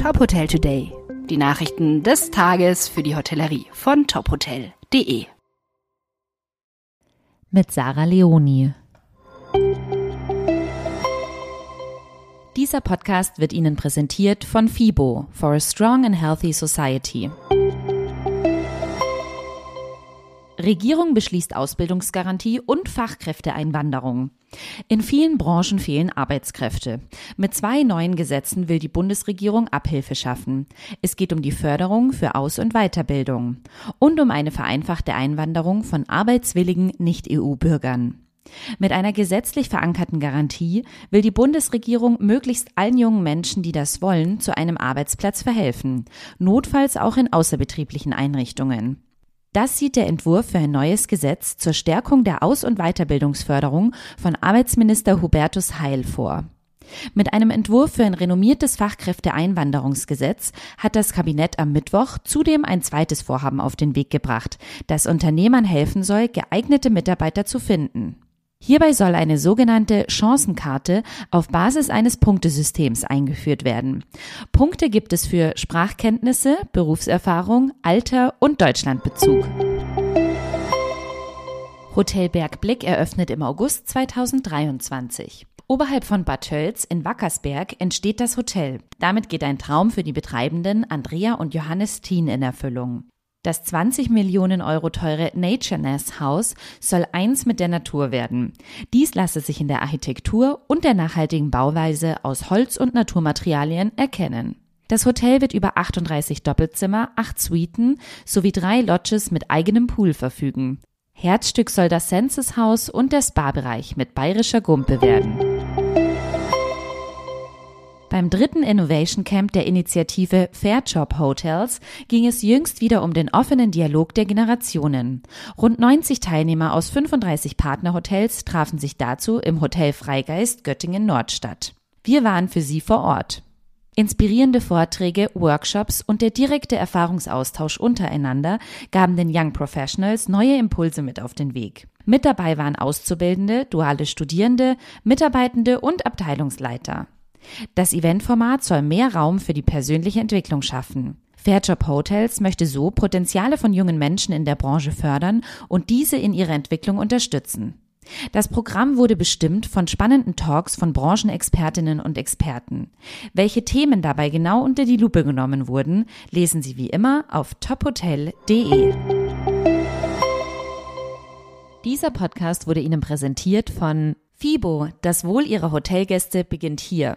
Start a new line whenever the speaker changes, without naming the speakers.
Top Hotel Today. Die Nachrichten des Tages für die Hotellerie von tophotel.de.
Mit Sarah Leoni. Dieser Podcast wird Ihnen präsentiert von FIBO for a Strong and Healthy Society. Regierung beschließt Ausbildungsgarantie und Fachkräfteeinwanderung. In vielen Branchen fehlen Arbeitskräfte. Mit zwei neuen Gesetzen will die Bundesregierung Abhilfe schaffen. Es geht um die Förderung für Aus- und Weiterbildung und um eine vereinfachte Einwanderung von arbeitswilligen Nicht-EU-Bürgern. Mit einer gesetzlich verankerten Garantie will die Bundesregierung möglichst allen jungen Menschen, die das wollen, zu einem Arbeitsplatz verhelfen, notfalls auch in außerbetrieblichen Einrichtungen. Das sieht der Entwurf für ein neues Gesetz zur Stärkung der Aus- und Weiterbildungsförderung von Arbeitsminister Hubertus Heil vor. Mit einem Entwurf für ein renommiertes Fachkräfteeinwanderungsgesetz hat das Kabinett am Mittwoch zudem ein zweites Vorhaben auf den Weg gebracht, das Unternehmern helfen soll, geeignete Mitarbeiter zu finden. Hierbei soll eine sogenannte Chancenkarte auf Basis eines Punktesystems eingeführt werden. Punkte gibt es für Sprachkenntnisse, Berufserfahrung, Alter und Deutschlandbezug. Hotel Bergblick eröffnet im August 2023. Oberhalb von Bad Tölz in Wackersberg entsteht das Hotel. Damit geht ein Traum für die Betreibenden Andrea und Johannes Thien in Erfüllung. Das 20 Millionen Euro teure Nature Nest Haus soll eins mit der Natur werden. Dies lasse sich in der Architektur und der nachhaltigen Bauweise aus Holz und Naturmaterialien erkennen. Das Hotel wird über 38 Doppelzimmer, acht Suiten sowie drei Lodges mit eigenem Pool verfügen. Herzstück soll das Census Haus und der Spa-Bereich mit bayerischer Gumpe werden. Beim dritten Innovation Camp der Initiative Fairjob Hotels ging es jüngst wieder um den offenen Dialog der Generationen. Rund 90 Teilnehmer aus 35 Partnerhotels trafen sich dazu im Hotel Freigeist Göttingen Nordstadt. Wir waren für Sie vor Ort. Inspirierende Vorträge, Workshops und der direkte Erfahrungsaustausch untereinander gaben den Young Professionals neue Impulse mit auf den Weg. Mit dabei waren Auszubildende, duale Studierende, Mitarbeitende und Abteilungsleiter. Das Eventformat soll mehr Raum für die persönliche Entwicklung schaffen. Fairjob Hotels möchte so Potenziale von jungen Menschen in der Branche fördern und diese in ihrer Entwicklung unterstützen. Das Programm wurde bestimmt von spannenden Talks von Branchenexpertinnen und Experten. Welche Themen dabei genau unter die Lupe genommen wurden, lesen Sie wie immer auf tophotel.de. Dieser Podcast wurde Ihnen präsentiert von FIBO. Das Wohl Ihrer Hotelgäste beginnt hier.